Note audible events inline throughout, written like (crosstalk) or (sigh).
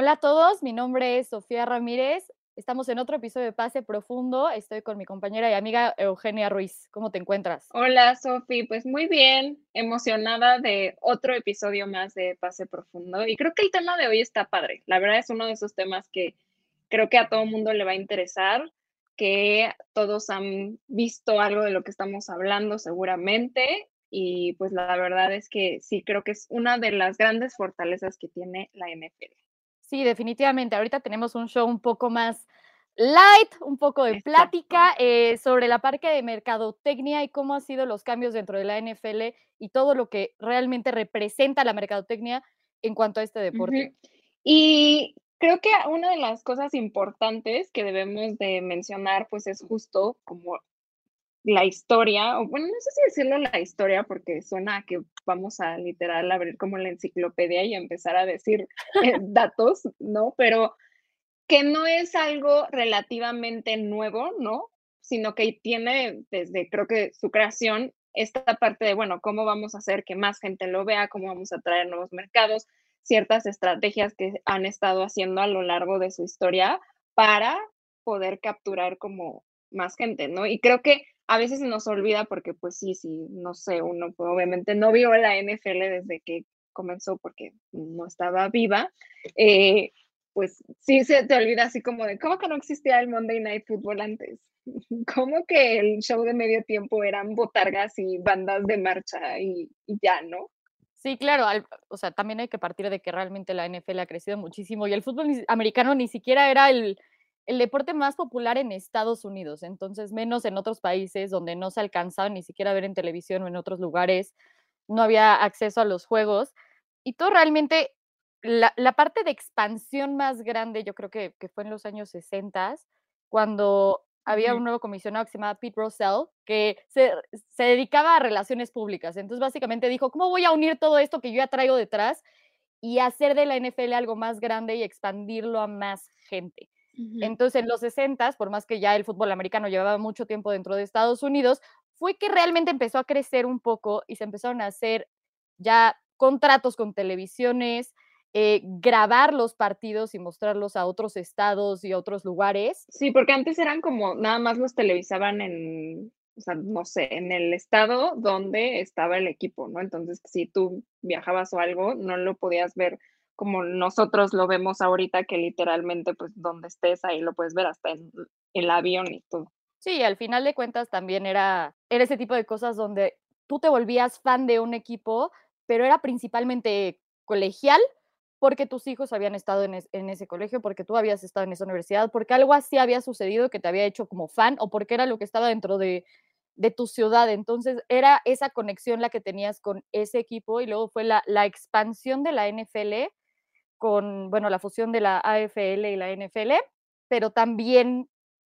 Hola a todos, mi nombre es Sofía Ramírez. Estamos en otro episodio de Pase Profundo. Estoy con mi compañera y amiga Eugenia Ruiz. ¿Cómo te encuentras? Hola, Sofi. Pues muy bien, emocionada de otro episodio más de Pase Profundo. Y creo que el tema de hoy está padre. La verdad es uno de esos temas que creo que a todo mundo le va a interesar, que todos han visto algo de lo que estamos hablando seguramente. Y pues la verdad es que sí, creo que es una de las grandes fortalezas que tiene la NFL. Sí, definitivamente. Ahorita tenemos un show un poco más light, un poco de plática eh, sobre la parte de mercadotecnia y cómo han sido los cambios dentro de la NFL y todo lo que realmente representa la mercadotecnia en cuanto a este deporte. Y creo que una de las cosas importantes que debemos de mencionar, pues es justo como la historia, o bueno, no sé si decirlo la historia, porque suena a que vamos a literal abrir como la enciclopedia y empezar a decir eh, (laughs) datos, ¿no? Pero que no es algo relativamente nuevo, ¿no? Sino que tiene desde, creo que su creación, esta parte de, bueno, cómo vamos a hacer que más gente lo vea, cómo vamos a atraer nuevos mercados, ciertas estrategias que han estado haciendo a lo largo de su historia para poder capturar como más gente, ¿no? Y creo que a veces nos olvida porque pues sí, sí, no sé, uno pues, obviamente no vio la NFL desde que comenzó porque no estaba viva, eh, pues sí se te olvida así como de, ¿cómo que no existía el Monday Night Football antes? (laughs) ¿Cómo que el show de medio tiempo eran botargas y bandas de marcha y, y ya, ¿no? Sí, claro, o sea, también hay que partir de que realmente la NFL ha crecido muchísimo y el fútbol americano ni siquiera era el, el deporte más popular en Estados Unidos, entonces menos en otros países donde no se alcanzaba ni siquiera a ver en televisión o en otros lugares, no había acceso a los juegos. Y todo realmente, la, parte de expansión más grande, yo creo que, fue en los años 60, cuando había un nuevo comisionado que se llamaba Pete Russell, que se, se, dedicaba a relaciones públicas. Entonces, básicamente dijo, ¿cómo voy a unir todo esto que yo ya traigo detrás y hacer de la NFL algo más grande y expandirlo a más gente? Entonces, en los 60, por más que ya el fútbol americano llevaba mucho tiempo dentro de Estados Unidos, fue que realmente empezó a crecer un poco y se empezaron a hacer ya contratos con televisiones, eh, grabar los partidos y mostrarlos a otros estados y a otros lugares. Sí, porque antes eran como nada más los televisaban en, o sea, no sé, en el estado donde estaba el equipo, ¿no? Entonces, si tú viajabas o algo, no lo podías ver como nosotros lo vemos ahorita, que literalmente, pues donde estés ahí lo puedes ver hasta en el avión y todo. Sí, al final de cuentas también era, era ese tipo de cosas donde tú te volvías fan de un equipo, pero era principalmente colegial, porque tus hijos habían estado en, en, ese colegio, porque tú habías estado en esa universidad, porque algo así había sucedido que te había hecho como fan o porque era lo que estaba dentro de, de tu ciudad. Entonces era esa conexión la que tenías con ese equipo y luego fue la, la expansión de la NFL con, bueno, la fusión de la AFL y la NFL, pero también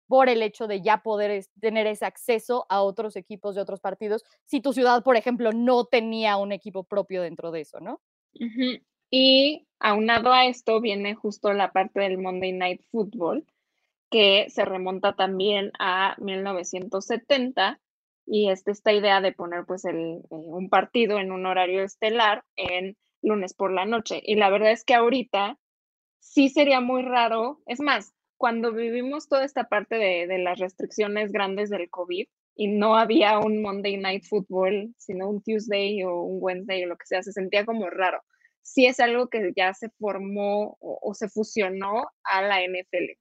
por el hecho de ya poder tener ese acceso a otros equipos de otros partidos, si tu ciudad, por ejemplo, no tenía un equipo propio dentro de eso, ¿no? Y aunado a esto viene justo la parte del Monday Night Football, que se remonta también a 1970 y es esta idea de poner pues el, eh, un partido en un horario estelar en lunes por la noche. Y la verdad es que ahorita sí sería muy raro. Es más, cuando vivimos toda esta parte de, las restricciones grandes del COVID y no había un Monday Night Football, sino un Tuesday o un Wednesday o lo que sea, se sentía como raro. Sí es algo que ya se formó o, se fusionó a la NFL.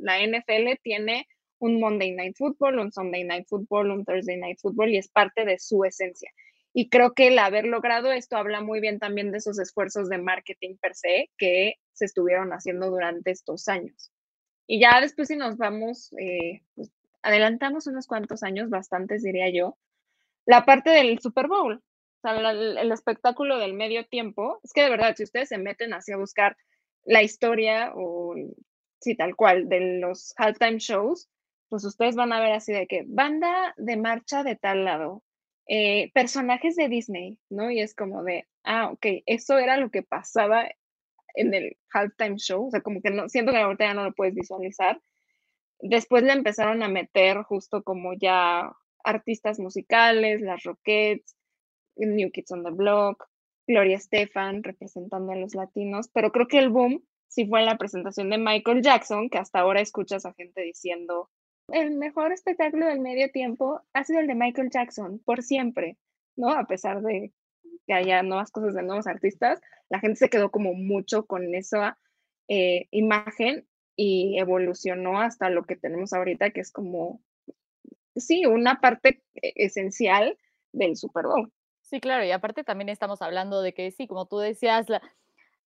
la NFL tiene un Monday Night Football, un Sunday Night Football, un Thursday Night Football y es parte de su esencia. Y creo que el haber logrado esto habla muy bien también de esos esfuerzos de marketing per se que se estuvieron haciendo durante estos años. Y ya después si nos vamos, eh, pues, adelantamos unos cuantos años, bastantes diría yo, la parte del Super Bowl. sea, el, espectáculo del medio tiempo, es que de verdad, si ustedes se meten así a buscar la historia o sí, tal cual, de los halftime shows, pues ustedes van a ver así de que banda de marcha de tal lado, eh, personajes de Disney, ¿no? Y es como de, ah, ok, eso era lo que pasaba en el halftime show, o sea, como que no, siento que ahorita ya no lo puedes visualizar. Después le empezaron a meter justo como ya artistas musicales, las Rockets, New Kids on the Block, Gloria Estefan representando a los latinos, pero creo que el boom sí fue en la presentación de Michael Jackson, que hasta ahora escuchas a gente diciendo, el mejor espectáculo del medio tiempo ha sido el de Michael Jackson, por siempre, ¿no? A pesar de que haya nuevas cosas de nuevos artistas, la gente se quedó como mucho con esa eh, imagen y evolucionó hasta lo que tenemos ahorita, que es como, sí, una parte e-, esencial del Super Bowl. Sí, claro, y aparte también estamos hablando de que, sí, como tú decías,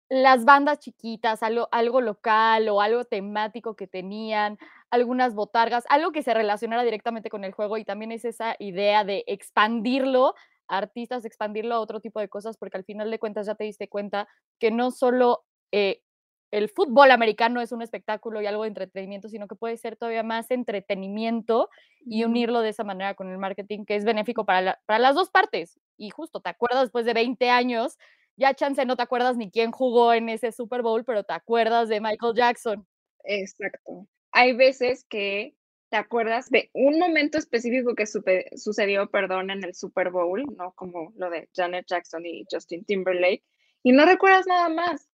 las bandas chiquitas, algo, algo local o algo temático que tenían, algunas botargas, algo que se relacionara directamente con el juego y también es esa idea de expandirlo artistas, expandirlo a otro tipo de cosas, porque al final de cuentas ya te diste cuenta que no solo eh, el fútbol americano es un espectáculo y algo de entretenimiento, sino que puede ser todavía más entretenimiento y unirlo de esa manera con el marketing, que es benéfico para, para las dos partes. Y justo, ¿te acuerdas después de 20 años? Ya chance no te acuerdas ni quién jugó en ese Super Bowl, pero te acuerdas de Michael Jackson. Exacto. Hay veces que te acuerdas de un momento específico que sucedió, perdón, en el Super Bowl, ¿no? Como lo de Janet Jackson y Justin Timberlake, y no recuerdas nada más.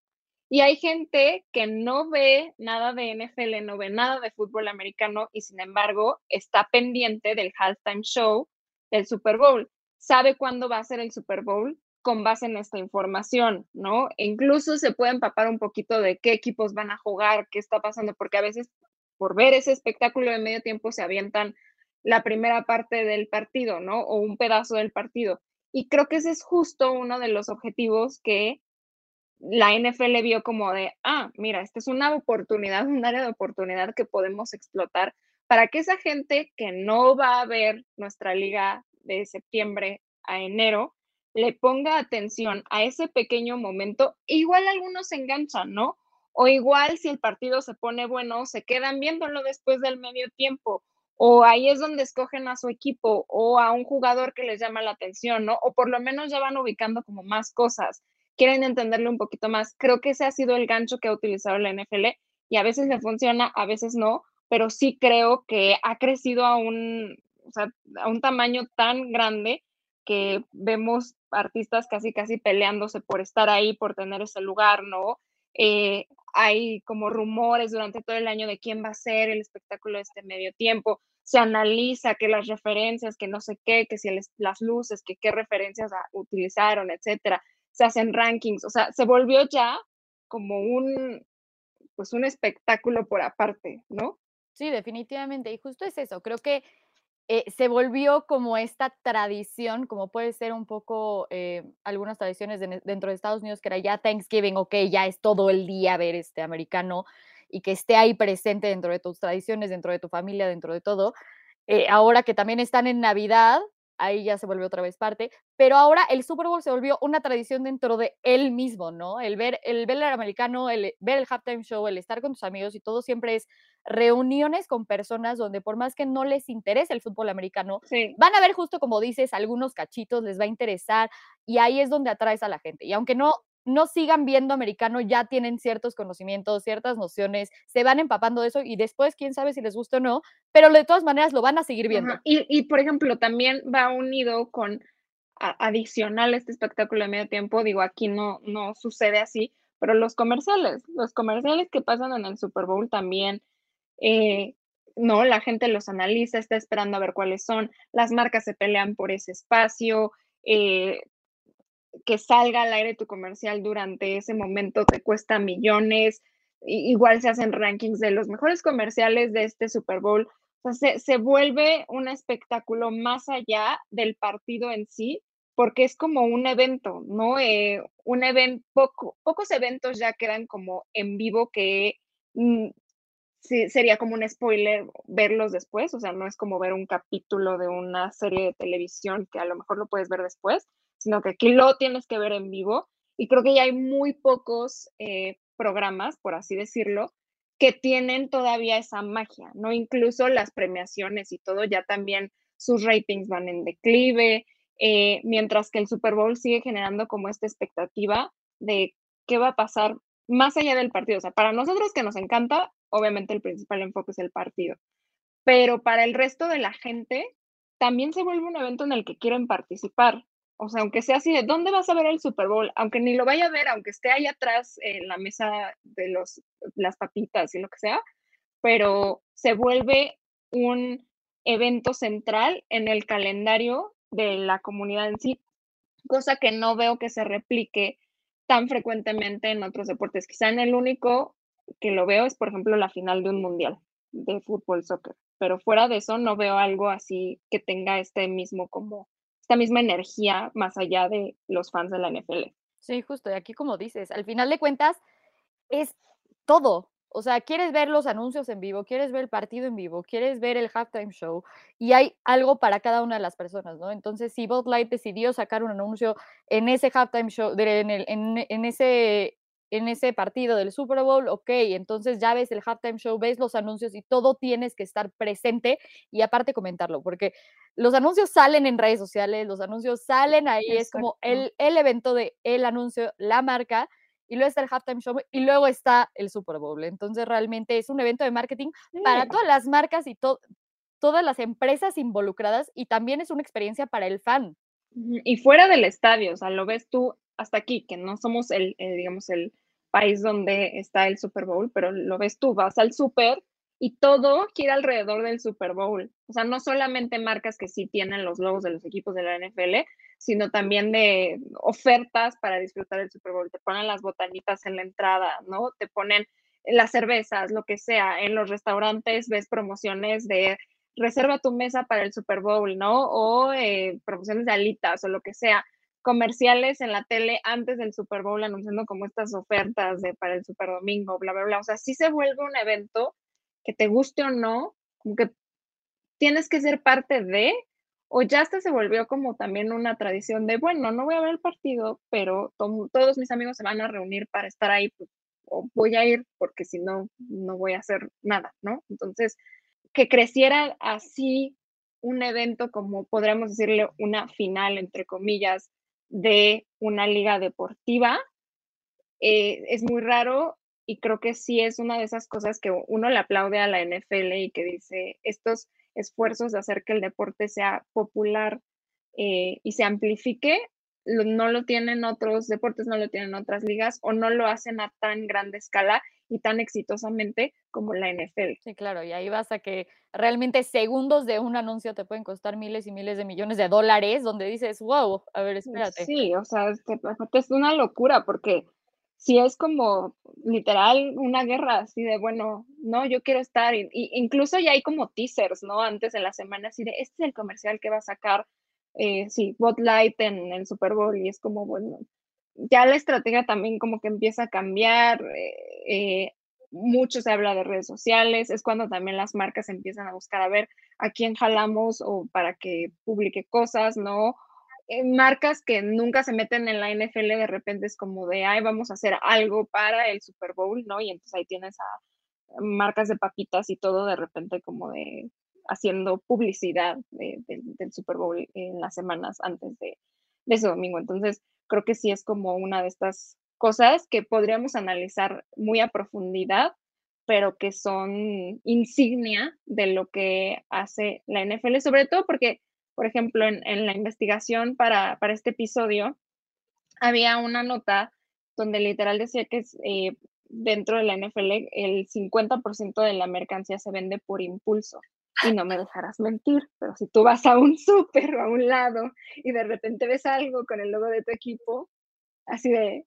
Y hay gente que no ve nada de NFL, no ve nada de fútbol americano y sin embargo está pendiente del halftime show del Super Bowl. Sabe cuándo va a ser el Super Bowl con base en esta información, ¿no? E incluso se puede empapar un poquito de qué equipos van a jugar, qué está pasando, porque a veces por ver ese espectáculo de medio tiempo se avientan la primera parte del partido, ¿no? O un pedazo del partido. Y creo que ese es justo uno de los objetivos que la NFL vio como de, ah, mira, esta es una oportunidad, un área de oportunidad que podemos explotar para que esa gente que no va a ver nuestra liga de septiembre a enero, le ponga atención a ese pequeño momento. Igual algunos se enganchan, ¿no? O igual si el partido se pone bueno, se quedan viéndolo después del medio tiempo. O ahí es donde escogen a su equipo o a un jugador que les llama la atención, ¿no? O por lo menos ya van ubicando como más cosas. Quieren entenderlo un poquito más. Creo que ese ha sido el gancho que ha utilizado la NFL y a veces le funciona, a veces no, pero sí creo que ha crecido a un, a un tamaño tan grande que vemos artistas casi casi peleándose por estar ahí, por tener ese lugar, ¿no? Eh, hay como rumores durante todo el año de quién va a ser el espectáculo de este medio tiempo. Se analiza que las referencias, que no sé qué, que si las luces, que qué referencias utilizaron, etcétera. Se hacen rankings, o sea, se volvió ya como un, pues un espectáculo por aparte, ¿no? Sí, definitivamente. Y justo es eso. Creo que eh, se volvió como esta tradición, como puede ser un poco eh, algunas tradiciones dentro de Estados Unidos, que era ya Thanksgiving, ok, ya es todo el día ver este americano y que esté ahí presente dentro de tus tradiciones, dentro de tu familia, dentro de todo. Eh, ahora que también están en Navidad, ahí ya se volvió otra vez parte, pero ahora el Super Bowl se volvió una tradición dentro de él mismo, ¿no? El ver el ver el americano, el ver el halftime show, el estar con tus amigos y todo siempre es reuniones con personas donde por más que no les interese el fútbol americano, van a ver justo como dices, algunos cachitos les va a interesar y ahí es donde atraes a la gente. Y aunque no no sigan viendo americano, ya tienen ciertos conocimientos, ciertas nociones, se van empapando de eso y después, quién sabe si les gusta o no, pero de todas maneras lo van a seguir viendo. Y, por ejemplo, también va unido con adicional este espectáculo de medio tiempo, digo, aquí no, no sucede así, pero los comerciales, los comerciales que pasan en el Super Bowl también, eh, no, la gente los analiza, está esperando a ver cuáles son, las marcas se pelean por ese espacio, eh, que salga al aire tu comercial durante ese momento te cuesta millones. igual se hacen rankings de los mejores comerciales de este Super Bowl. O se, vuelve un espectáculo más allá del partido en sí, porque es como un evento, ¿no? Eh, un evento, poco, pocos eventos ya quedan como en vivo que mm, sería como un spoiler verlos después, o sea, no es como ver un capítulo de una serie de televisión que a lo mejor lo puedes ver después, sino que aquí lo tienes que ver en vivo. Y creo que ya hay muy pocos eh, programas, por así decirlo, que tienen todavía esa magia, ¿no? Incluso las premiaciones y todo, ya también sus ratings van en declive, eh, mientras que el Super Bowl sigue generando como esta expectativa de qué va a pasar más allá del partido. O sea, para nosotros que nos encanta, obviamente el principal enfoque es el partido, pero para el resto de la gente también se vuelve un evento en el que quieren participar. O sea, aunque sea así de, ¿dónde vas a ver el Super Bowl? Aunque ni lo vaya a ver, aunque esté ahí atrás en la mesa de los, las papitas y lo que sea, pero se vuelve un evento central en el calendario de la comunidad en sí, cosa que no veo que se replique tan frecuentemente en otros deportes. Quizá en el único que lo veo es, por ejemplo, la final de un mundial de fútbol, soccer, pero fuera de eso no veo algo así que tenga este mismo como esta misma energía más allá de los fans de la NFL. Sí, justo, y aquí como dices, al final de cuentas es todo. O sea, quieres ver los anuncios en vivo, quieres ver el partido en vivo, quieres ver el halftime show y hay algo para cada una de las personas, ¿no? Entonces, si Bud Light decidió sacar un anuncio en ese halftime show, en, ese, en ese partido del Super Bowl, ok, entonces ya ves el halftime show, ves los anuncios y todo tienes que estar presente y aparte comentarlo, porque los anuncios salen en redes sociales, los anuncios salen ahí, es como el, el evento de el anuncio, la marca, y luego está el halftime show y luego está el Super Bowl. Entonces realmente es un evento de marketing para todas las marcas y todas las empresas involucradas y también es una experiencia para el fan. Y fuera del estadio, o sea, lo ves tú hasta aquí, que no somos el, digamos, el país donde está el Super Bowl, pero lo ves tú, vas al Super y todo gira alrededor del Super Bowl. O sea, no solamente marcas que sí tienen los logos de los equipos de la NFL, sino también de ofertas para disfrutar el Super Bowl. Te ponen las botanitas en la entrada, ¿no? Te ponen las cervezas, lo que sea. En los restaurantes ves promociones de reserva tu mesa para el Super Bowl, ¿no? O eh, promociones de alitas o lo que sea. Comerciales en la tele antes del Super Bowl anunciando como estas ofertas de para el Super Domingo, bla, bla, bla. O sea, sí se vuelve un evento que te guste o no, como que tienes que ser parte de, o ya hasta se volvió como también una tradición de, bueno, no voy a ver el partido, pero todos mis amigos se van a reunir para estar ahí, pues, o voy a ir porque si no, no voy a hacer nada, ¿no? Entonces, que creciera así un evento como podríamos decirle una final, entre comillas, de una liga deportiva, eh, es muy raro y creo que sí es una de esas cosas que uno le aplaude a la NFL y que dice, estos esfuerzos de hacer que el deporte sea popular eh, y se amplifique, no lo tienen otros deportes, no lo tienen otras ligas o no lo hacen a tan grande escala y tan exitosamente como la NFL. Sí, claro, y ahí vas a que realmente segundos de un anuncio te pueden costar miles y miles de millones de dólares, donde dices, wow, a ver, espérate. Sí, o sea, es una locura porque si es como literal una guerra así de, bueno, no, yo quiero estar, y, incluso ya hay como teasers, ¿no? Antes de la semana, así de, este es el comercial que va a sacar, eh, sí, Light en el Super Bowl, y es como, bueno, ya la estrategia también como que empieza a cambiar, eh, eh, mucho se habla de redes sociales, es cuando también las marcas empiezan a buscar a ver a quién jalamos o para que publique cosas, ¿no? marcas que nunca se meten en la NFL, de repente es como de, ay, vamos a hacer algo para el Super Bowl, ¿no? Y entonces ahí tienes a marcas de papitas y todo de repente como de haciendo publicidad del Super Bowl en las semanas antes de, de ese domingo. Entonces, creo que sí es como una de estas cosas que podríamos analizar muy a profundidad, pero que son insignia de lo que hace la NFL, sobre todo porque por ejemplo, en, la investigación para, este episodio, había una nota donde literal decía que eh, dentro de la NFL el 50% de la mercancía se vende por impulso. Y no me dejarás mentir, pero si tú vas a un súper o a un lado y de repente ves algo con el logo de tu equipo, así de,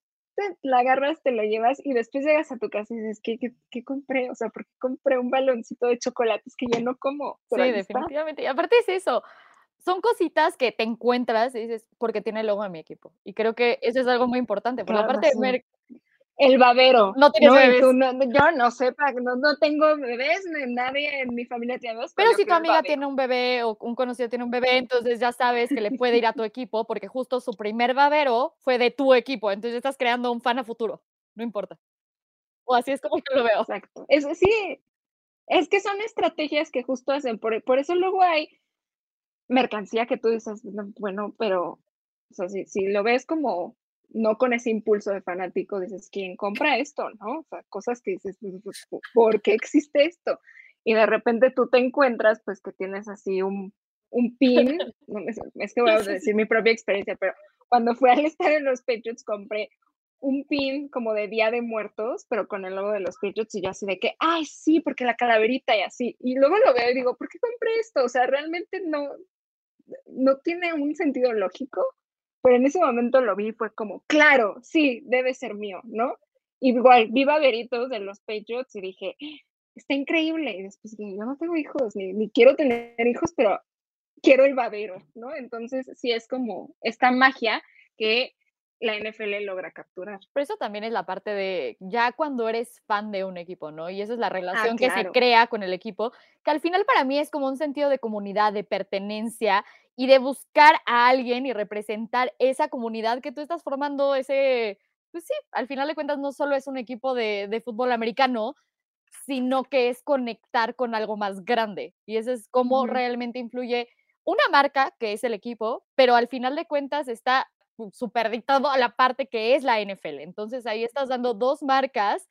la agarras, te lo llevas y después llegas a tu casa y dices, ¿qué, qué, compré? O sea, ¿por qué compré un baloncito de chocolates que yo no como? sí, definitivamente. Y aparte es eso, son cositas que te encuentras y dices, porque tiene el logo de mi equipo. Y creo que eso es algo muy importante. Por la parte de el babero. No tienes bebés. yo no sé, no, no tengo bebés, nadie en mi familia tiene bebés. Pero si tu amiga tiene un bebé o un conocido tiene un bebé, entonces ya sabes que le puede ir a tu equipo porque justo su primer babero fue de tu equipo, entonces estás creando un fan a futuro, no importa. O así es como yo lo veo. Exacto. Es, sí, es que son estrategias que justo hacen, por, por eso luego hay mercancía que tú dices, bueno, pero o sea, si, si lo ves como no con ese impulso de fanático, dices, ¿quién compra esto? ¿No? O sea, cosas que dices, pues, pues, ¿por qué existe esto? Y de repente tú te encuentras, pues, que tienes así un, un pin, (laughs) es, que voy a decir mi propia experiencia, pero cuando fui al estadio de los Patriots compré un pin como de Día de Muertos, pero con el logo de los Patriots y yo así de que, ay, sí, porque la calaverita y así. Y luego lo veo y digo, ¿por qué compré esto? O sea, realmente no, no tiene un sentido lógico pero en ese momento lo vi, fue como, claro, sí, debe ser mío, ¿no? Igual, vi Veritos de los Patriots y dije, está increíble. Y después dije, yo no tengo hijos, ni, ni quiero tener hijos, pero quiero el babero, ¿no? Entonces, sí es como esta magia que la NFL logra capturar. Pero eso también es la parte de ya cuando eres fan de un equipo, ¿no? Y esa es la ah, relación que se crea con el equipo, que al final para mí es como un sentido de comunidad, de pertenencia y de buscar a alguien y representar esa comunidad que tú estás formando, ese, pues sí, al final de cuentas no solo es un equipo de, fútbol americano, sino que es conectar con algo más grande. Y eso es cómo realmente influye una marca, que es el equipo, pero al final de cuentas está superdictado a la parte que es la NFL. Entonces ahí estás dando dos marcas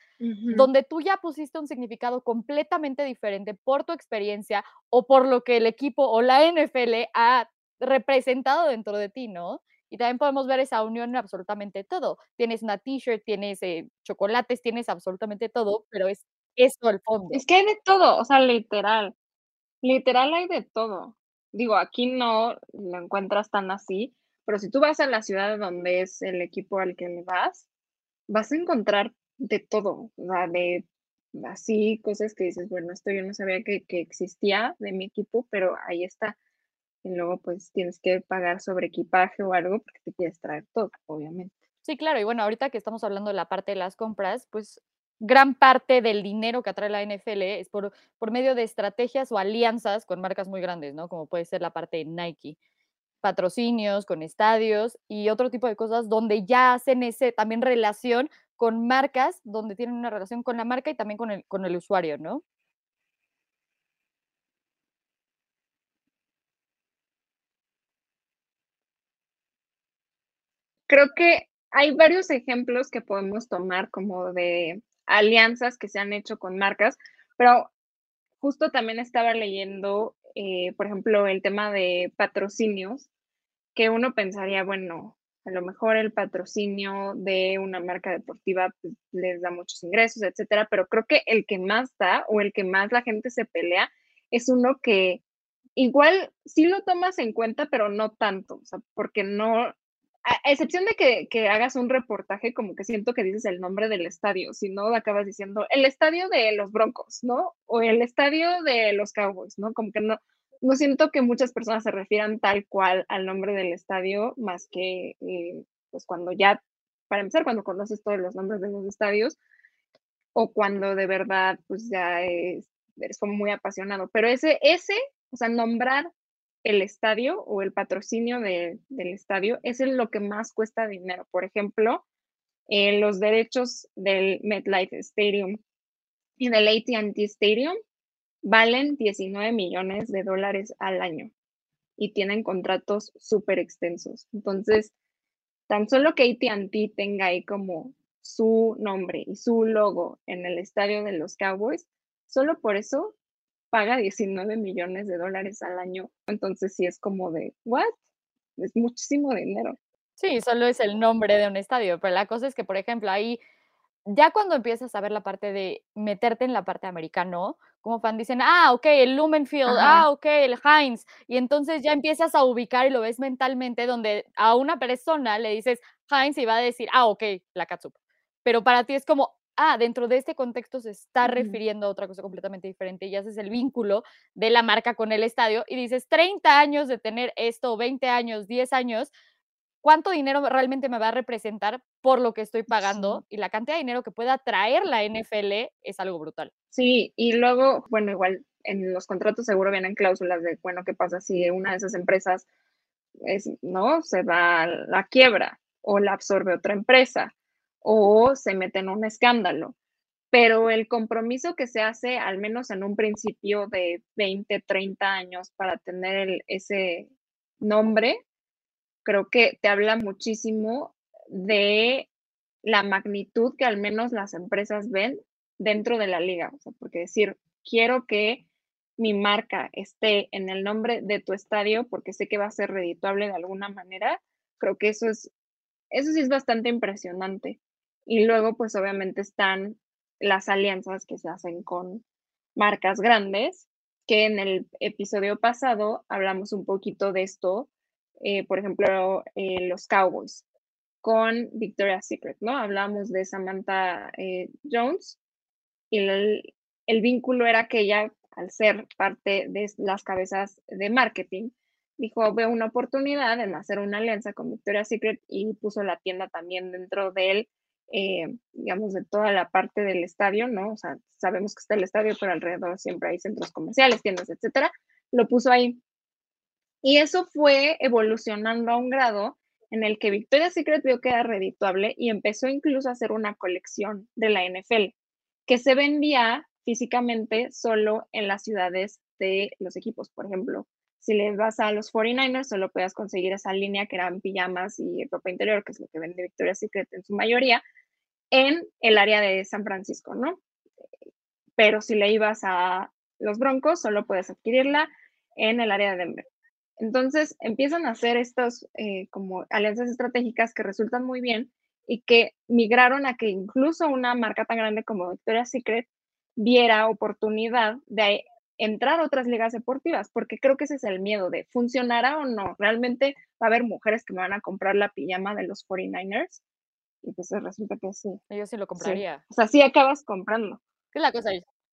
donde tú ya pusiste un significado completamente diferente por tu experiencia o por lo que el equipo o la NFL ha representado dentro de ti, ¿no? Y también podemos ver esa unión en absolutamente todo. Tienes una t-shirt, tienes eh, chocolates, tienes absolutamente todo, pero es eso el fondo. Es que hay de todo, o sea, literal. Literal hay de todo. Digo, aquí no lo encuentras tan así, pero si tú vas a la ciudad donde es el equipo al que le vas, vas a encontrar de todo, de así cosas que dices, bueno, esto yo no sabía que, que existía de mi equipo, pero ahí está. Y luego pues tienes que pagar sobre equipaje o algo porque te quieres traer todo, obviamente. Sí, claro, y bueno, ahorita que estamos hablando de la parte de las compras, pues gran parte del dinero que atrae la NFL es por, por medio de estrategias o alianzas con marcas muy grandes, ¿no? Como puede ser la parte de Nike patrocinios, con estadios y otro tipo de cosas donde ya hacen ese también relación con marcas, donde tienen una relación con la marca y también con el, con el usuario, ¿no? Creo que hay varios ejemplos que podemos tomar como de alianzas que se han hecho con marcas, pero justo también estaba leyendo eh, por ejemplo, el tema de patrocinios, que uno pensaría, bueno, a lo mejor el patrocinio de una marca deportiva pues, les da muchos ingresos, etcétera, pero creo que el que más da o el que más la gente se pelea es uno que igual sí lo tomas en cuenta, pero no tanto, o sea, porque no, a excepción de que, que, hagas un reportaje, como que siento que dices el nombre del estadio, si no acabas diciendo el estadio de los Broncos, ¿no? O el estadio de los Cowboys, ¿no? Como que no, no siento que muchas personas se refieran tal cual al nombre del estadio, más que, eh, pues cuando ya, para empezar, cuando conoces todos los nombres de los estadios, o cuando de verdad, pues ya es, eres muy apasionado. Pero ese, ese, o sea, nombrar el estadio o el patrocinio del estadio, es lo que más cuesta dinero. Por ejemplo, eh, los derechos del MetLife Stadium y del ATT Stadium valen 19 millones de dólares al año y tienen contratos súper extensos. Entonces, tan solo que ATT tenga ahí como su nombre y su logo en el estadio de los Cowboys, solo por eso paga 19 millones de dólares al año. Entonces sí es como de, ¿what? Es muchísimo dinero. Sí, solo es el nombre de un estadio, pero la cosa es que, por ejemplo, ahí, ya cuando empiezas a ver la parte de meterte en la parte americano, como fan dicen, ah, ok, el Lumenfield, ah, ok, el Heinz, y entonces ya empiezas a ubicar y lo ves mentalmente donde a una persona le dices Heinz y va a decir, ah, ok, la catsup. Pero para ti es como, ah, dentro de este contexto se está refiriendo a otra cosa completamente diferente y haces el vínculo de la marca con el estadio y dices 30 años de tener esto, 20 años, 10 años, cuánto dinero realmente me va a representar por lo que estoy pagando y la cantidad de dinero que pueda traer la NFL es algo brutal. Sí, y luego, bueno, igual en los contratos seguro vienen cláusulas de, bueno, ¿qué pasa si una de esas empresas es, no, se va a la quiebra o la absorbe otra empresa o se mete en un escándalo? Pero el compromiso que se hace, al menos en un principio de 20, 30 años, para tener ese nombre, creo que te habla muchísimo de la magnitud que al menos las empresas ven dentro de la liga. Porque decir, quiero que mi marca esté en el nombre de tu estadio porque sé que va a ser redituable de alguna manera, creo que eso es, eso sí es bastante impresionante. Y luego, pues obviamente están las alianzas que se hacen con marcas grandes, que en el episodio pasado hablamos un poquito de esto, eh, por ejemplo, eh, los Cowboys con Victoria's Secret, ¿no? Hablamos de Samantha eh, Jones y el, el, vínculo era que ella, al ser parte de las cabezas de marketing, dijo, veo una oportunidad en hacer una alianza con Victoria's Secret y puso la tienda también dentro del, digamos, de toda la parte del estadio, ¿no? O sea, sabemos que está el estadio, pero alrededor siempre hay centros comerciales, tiendas, etcétera. Lo puso ahí y eso fue evolucionando a un grado en el que Victoria's Secret vio que era redituable y empezó incluso a hacer una colección de la NFL que se vendía físicamente solo en las ciudades de los equipos. Por ejemplo, si le vas a los 49ers, solo puedes conseguir esa línea que eran pijamas y ropa interior, que es lo que vende Victoria's Secret en su mayoría, en el área de San Francisco, ¿no? Pero si le ibas a los Broncos, solo puedes adquirirla en el área de Denver. Entonces empiezan a hacer estas eh, como alianzas estratégicas que resultan muy bien y que migraron a que incluso una marca tan grande como Victoria's Secret viera oportunidad de entrar a otras ligas deportivas, porque creo que ese es el miedo de funcionará o no. Realmente va a haber mujeres que me van a comprar la pijama de los 49ers y pues resulta que sí. Yo sí lo compraría. O sea, sí acabas comprando. ¿Qué es la cosa?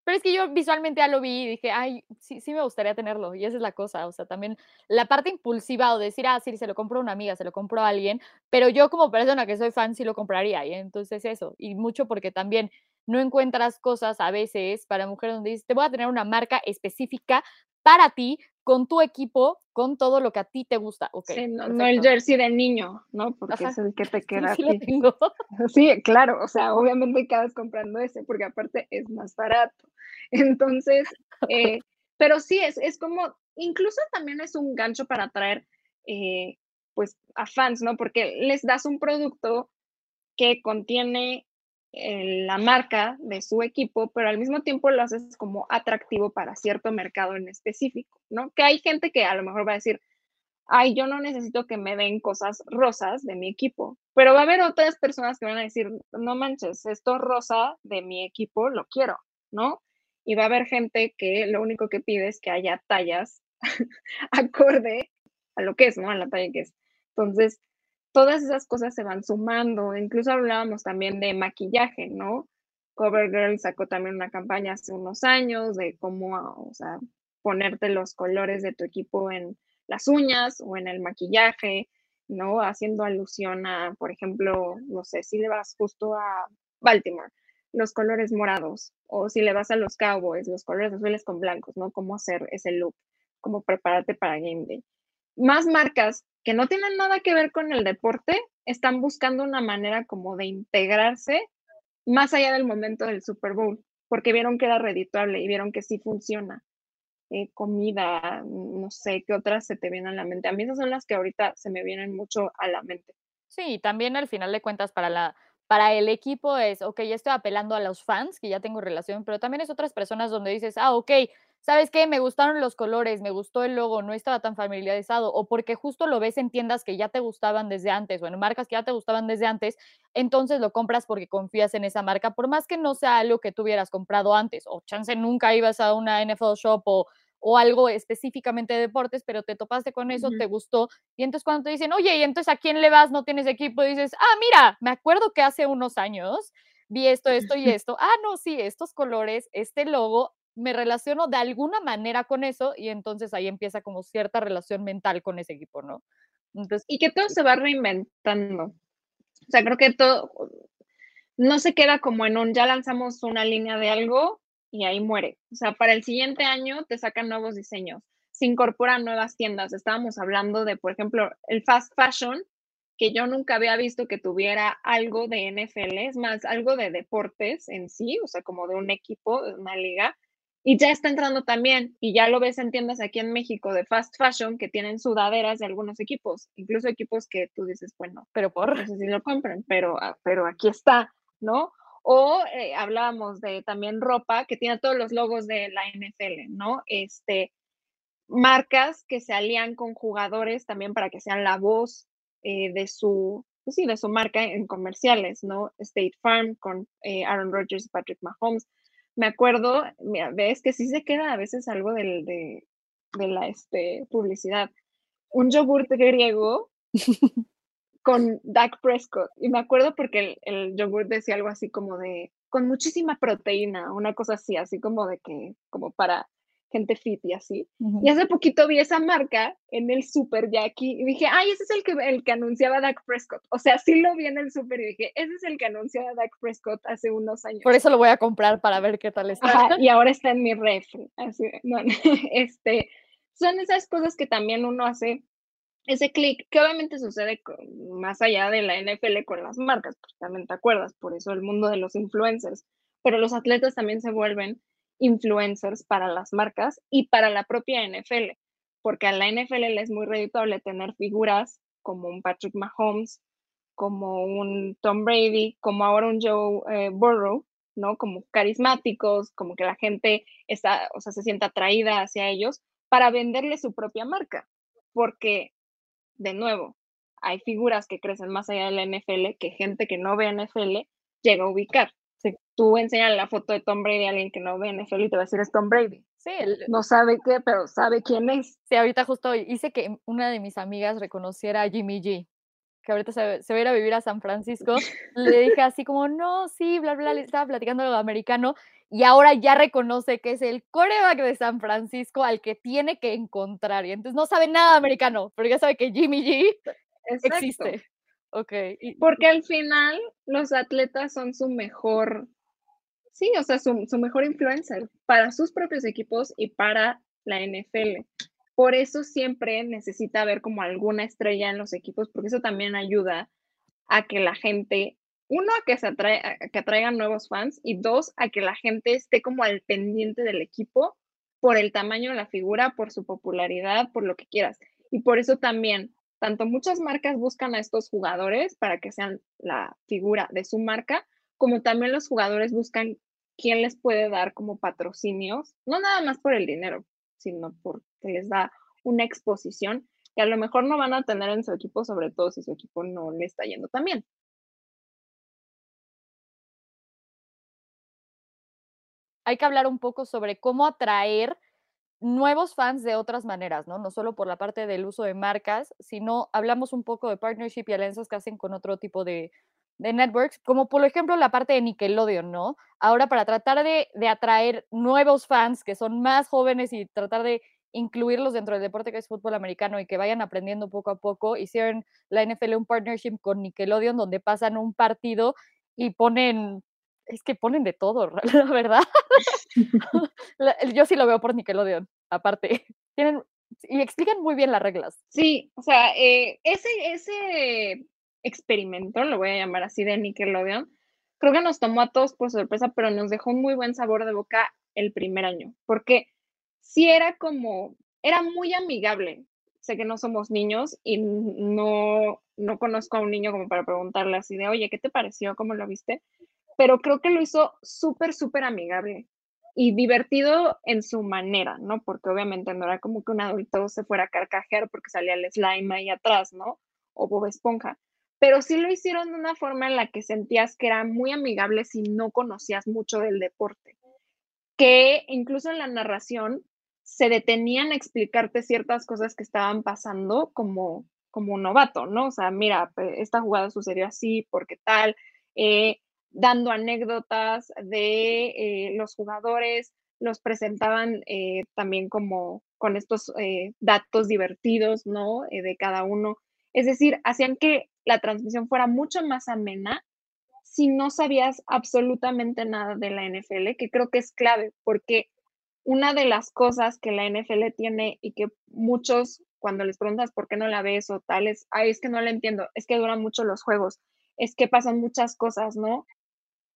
Pero es que yo visualmente ya lo vi y dije, ay, sí, sí me gustaría tenerlo. Y esa es la cosa. O sea, también la parte impulsiva o decir, ah, sí, se lo compro a una amiga, se lo compro a alguien. Pero yo como persona que soy fan sí lo compraría. Y entonces eso. Y mucho porque también no encuentras cosas a veces para mujeres donde dices, te voy a tener una marca específica para ti, con tu equipo, con todo lo que a ti te gusta. Okay, no, el jersey del niño, ¿no? Porque es el que te (laughs) queda. Sí, sí, tengo. (laughs) sí, claro, o sea, obviamente acabas comprando ese porque aparte es más barato. (laughs) Entonces, eh, pero sí, es, es como, incluso también es un gancho para atraer, eh, pues, a fans, ¿no? Porque les das un producto que contiene eh, la marca de su equipo, pero al mismo tiempo lo haces como atractivo para cierto mercado en específico, ¿no? Que hay gente que a lo mejor va a decir, ay, yo no necesito que me den cosas rosas de mi equipo, pero va a haber otras personas que van a decir, no manches, esto rosa de mi equipo lo quiero, ¿no? Y va a haber gente que lo único que pide es que haya tallas (laughs) acorde a lo que es, ¿no? A la talla que es. Entonces, todas esas cosas se van sumando. Incluso hablábamos también de maquillaje, ¿no? CoverGirl sacó también una campaña hace unos años de cómo, o sea, ponerte los colores de tu equipo en las uñas o en el maquillaje, ¿no? Haciendo alusión a, por ejemplo, no sé, si le vas justo a Baltimore, los colores morados, o si le vas a los Cowboys, los colores azules con blancos, ¿no? Cómo hacer ese look, cómo prepararte para Game Day. Más marcas que no tienen nada que ver con el deporte, están buscando una manera como de integrarse más allá del momento del Super Bowl, porque vieron que era redituable y vieron que sí funciona. Eh, comida, no sé, ¿qué otras se te vienen a la mente? A mí esas son las que ahorita se me vienen mucho a la mente. Sí, también al final de cuentas para la para el equipo es, ok, ya estoy apelando a los fans, que ya tengo relación, pero también es otras personas donde dices, ah, ok, ¿sabes qué? Me gustaron los colores, me gustó el logo, no estaba tan familiarizado, o porque justo lo ves en tiendas que ya te gustaban desde antes, o en marcas que ya te gustaban desde antes, entonces lo compras porque confías en esa marca, por más que no sea algo que tú hubieras comprado antes, o chance nunca ibas a una NFL shop o o algo específicamente de deportes, pero te topaste con eso, te gustó, y entonces cuando te dicen, oye, y entonces a quién le vas, no tienes equipo, dices, ah, mira, me acuerdo que hace unos años vi esto, esto y (laughs) esto, ah, no, sí, estos colores, este logo, me relaciono de alguna manera con eso, y entonces ahí empieza como cierta relación mental con ese equipo, ¿no? y que todo se va reinventando. O sea, creo que todo no se queda como en un ya lanzamos una línea de algo y ahí muere. O sea, para el siguiente año te sacan nuevos diseños, se incorporan nuevas tiendas. Estábamos hablando de, por ejemplo, el fast fashion, que yo nunca había visto que tuviera algo de NFL, es más, algo de deportes en sí, o sea, como de un equipo, de una liga, y ya está entrando también, y ya lo ves en tiendas aquí en México de fast fashion que tienen sudaderas de algunos equipos, incluso equipos que tú dices, bueno, pero por no sé si lo compran, pero, ah, pero aquí está, ¿no? O eh, hablábamos de también ropa que tiene todos los logos de la NFL, ¿no? Este, marcas que se alían con jugadores también para que sean la voz eh, de su, pues sí, de su marca en comerciales, ¿no? State Farm con eh, Aaron Rodgers y Patrick Mahomes. Me acuerdo, mira, ves que sí se queda a veces algo de, de la este, publicidad. Un yogurt griego (laughs) con Dak Prescott. Y me acuerdo porque el, el yogur decía algo así como de, con muchísima proteína, una cosa así, así como de que, como para gente fit y así. Y hace poquito vi esa marca en el Super Jackie y dije, ay, ese es el que, el que anunciaba Dak Prescott. O sea, sí lo vi en el Super y dije, ese es el que anunciaba Dak Prescott hace unos años. Por eso lo voy a comprar para ver qué tal está. y (laughs) ahora está en mi refri. Así, no, (laughs) este, son esas cosas que también uno hace ese clic, que obviamente sucede más allá de la NFL con las marcas, porque también te acuerdas, por eso el mundo de los influencers, pero los atletas también se vuelven influencers para las marcas y para la propia NFL, porque a la NFL le es muy redituable tener figuras como un Patrick Mahomes, como un Tom Brady, como ahora un Joe eh, Burrow, ¿no? Como carismáticos, como que la gente está, o sea, se sienta atraída hacia ellos para venderle su propia marca, porque de nuevo, hay figuras que crecen más allá de la NFL que gente que no ve NFL llega a ubicar. Si tú enseñas la foto de Tom Brady a alguien que no ve NFL y te va a decir es Tom Brady. Sí, no sabe qué, pero sabe quién es. Sí, ahorita justo hice que una de mis amigas reconociera a Jimmy G, que ahorita se, se va a ir a vivir a San Francisco. Le dije así como, no, sí, bla, bla, le (laughs) estaba platicando lo americano y ahora ya reconoce que es el coreback de San Francisco al que tiene que encontrar. Y entonces no sabe nada americano, pero ya sabe que Jimmy G existe. Ok. Porque al final los atletas son su mejor, sí, o sea, su, su mejor influencer para sus propios equipos y para la NFL. Por eso siempre necesita haber como alguna estrella en los equipos, porque eso también ayuda a que la gente uno, a que, se que atraigan nuevos fans y dos, a que la gente esté como al pendiente del equipo por el tamaño de la figura, por su popularidad, por lo que quieras. Y por eso también, tanto muchas marcas buscan a estos jugadores para que sean la figura de su marca, como también los jugadores buscan quién les puede dar como patrocinios, no nada más por el dinero, sino porque les da una exposición que a lo mejor no van a tener en su equipo, sobre todo si su equipo no le está yendo tan bien. Hay que hablar un poco sobre cómo atraer nuevos fans de otras maneras, ¿no? No solo por la parte del uso de marcas, sino hablamos un poco de partnership y alianzas que hacen con otro tipo de, networks, como por ejemplo la parte de Nickelodeon, ¿no? Ahora para tratar de, de, atraer nuevos fans que son más jóvenes y tratar de incluirlos dentro del deporte que es fútbol americano y que vayan aprendiendo poco a poco, hicieron la NFL un partnership con Nickelodeon donde pasan un partido y ponen es que ponen de todo, (laughs) la verdad. (laughs) Yo sí lo veo por Nickelodeon, aparte. Tienen, y explican muy bien las reglas. Sí, o sea, eh, ese, ese experimento, lo voy a llamar así, de Nickelodeon, creo que nos tomó a todos por sorpresa, pero nos dejó un muy buen sabor de boca el primer año, porque sí era como, era muy amigable. Sé que no somos niños y no, no conozco a un niño como para preguntarle así de, oye, ¿qué te pareció? ¿Cómo lo viste? Pero creo que lo hizo súper, súper amigable y divertido en su manera, ¿no? Porque obviamente no era como que un adulto se fuera a carcajear porque salía el slime ahí atrás, ¿no? O Bob Esponja. Pero sí lo hicieron de una forma en la que sentías que era muy amigable si no conocías mucho del deporte. Que incluso en la narración se detenían a explicarte ciertas cosas que estaban pasando como, como un novato, ¿no? O sea, mira, esta jugada sucedió así, porque tal, eh, dando anécdotas de eh, los jugadores, los presentaban eh, también como con estos eh, datos divertidos, ¿no? de cada uno. Es decir, hacían que la transmisión fuera mucho más amena si no sabías absolutamente nada de la NFL, que creo que es clave, porque una de las cosas que la NFL tiene y que muchos cuando les preguntas por qué no la ves o tal, es, es que no la entiendo, es que duran mucho los juegos, es que pasan muchas cosas, ¿no?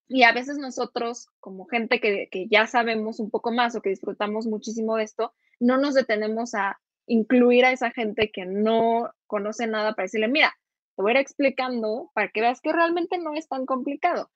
Y a veces nosotros, como gente que, que ya sabemos un poco más o que disfrutamos muchísimo de esto, no nos detenemos a incluir a esa gente que no conoce nada para decirle, mira, te voy a ir explicando para que veas que realmente no es tan complicado.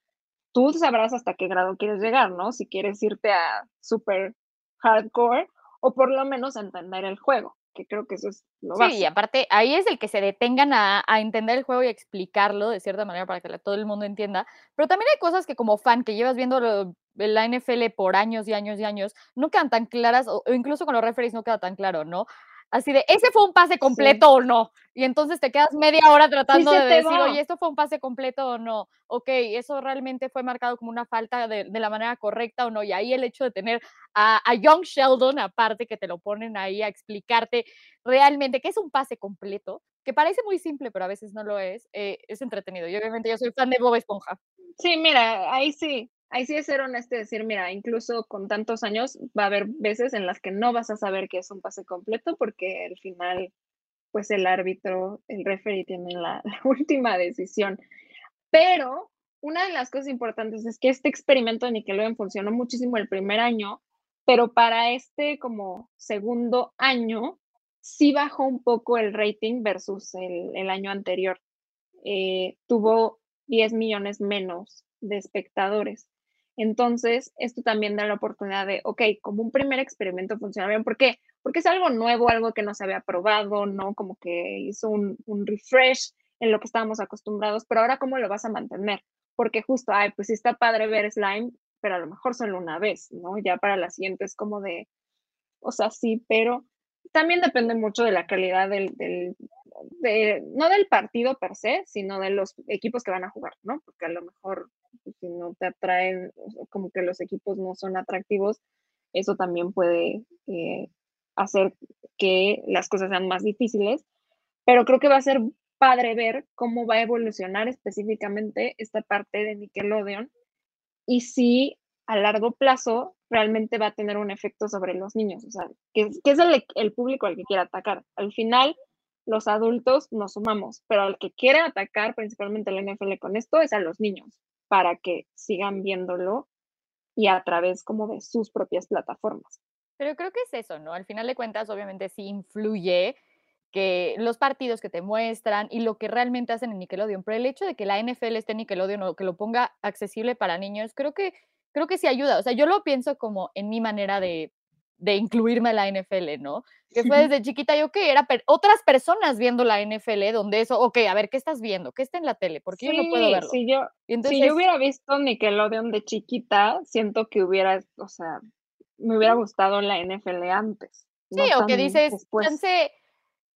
Tú sabrás hasta qué grado quieres llegar, ¿no? Si quieres irte a super hardcore o por lo menos entender el juego, que creo que eso es lo básico. Sí, y aparte ahí es el que se detengan a, entender el juego y explicarlo de cierta manera para que todo el mundo entienda, pero también hay cosas que como fan que llevas viendo la NFL por años y años y años, no quedan tan claras, o, incluso con los referees no queda tan claro, ¿no? Así de, ¿ese fue un pase completo o no? Y entonces te quedas media hora tratando de decir, oye, ¿esto fue un pase completo o no? Ok, ¿eso realmente fue marcado como una falta de, la manera correcta o no? Y ahí el hecho de tener a, Young Sheldon, aparte que te lo ponen ahí a explicarte realmente qué es un pase completo, que parece muy simple, pero a veces no lo es, eh, es entretenido. Y obviamente yo soy fan de Bob Esponja. Sí, mira, ahí sí, ahí sí es ser honesto decir, mira, incluso con tantos años va a haber veces en las que no vas a saber que es un pase completo porque al final, pues el árbitro, el referee tiene la, (laughs) última decisión. Pero una de las cosas importantes es que este experimento de Nickelodeon funcionó muchísimo el primer año, pero para este como segundo año sí bajó un poco el rating versus el, año anterior. Eh, tuvo 10 millones menos de espectadores. Entonces, esto también da la oportunidad de, ok, como un primer experimento funciona bien. ¿Por qué? Porque es algo nuevo, algo que no se había probado, ¿no? Como que hizo un, refresh en lo que estábamos acostumbrados, pero ahora, ¿cómo lo vas a mantener? Porque justo, ay, pues sí está padre ver slime, pero a lo mejor solo una vez, ¿no? Ya para la siguiente es como de, o sea, sí, pero también depende mucho de la calidad del, del de, no del partido per se, sino de los equipos que van a jugar, ¿no? Porque a lo mejor si no te atraen, como que los equipos no son atractivos, eso también puede eh, hacer que las cosas sean más difíciles. Pero creo que va a ser padre ver cómo va a evolucionar específicamente esta parte de Nickelodeon y si a largo plazo realmente va a tener un efecto sobre los niños, o sea, que, es el, el, público al que quiere atacar. Al final, los adultos nos sumamos, pero al que quiere atacar principalmente el NFL con esto es a los niños, para que sigan viéndolo y a través como de sus propias plataformas. Pero creo que es eso, ¿no? Al final de cuentas, obviamente sí influye que los partidos que te muestran y lo que realmente hacen en Nickelodeon, pero el hecho de que la NFL esté en Nickelodeon o que lo ponga accesible para niños, creo que creo que sí ayuda. O sea, yo lo pienso como en mi manera de de incluirme a la NFL, ¿no? Que fue desde chiquita yo que era otras personas viendo la NFL, donde eso, ok, a ver, ¿qué estás viendo? ¿Qué está en la tele? Porque yo no puedo verlo. Si yo, si yo hubiera visto Nickelodeon de chiquita, siento que hubiera, o sea, me hubiera gustado la NFL antes. Sí, o que dices, chance,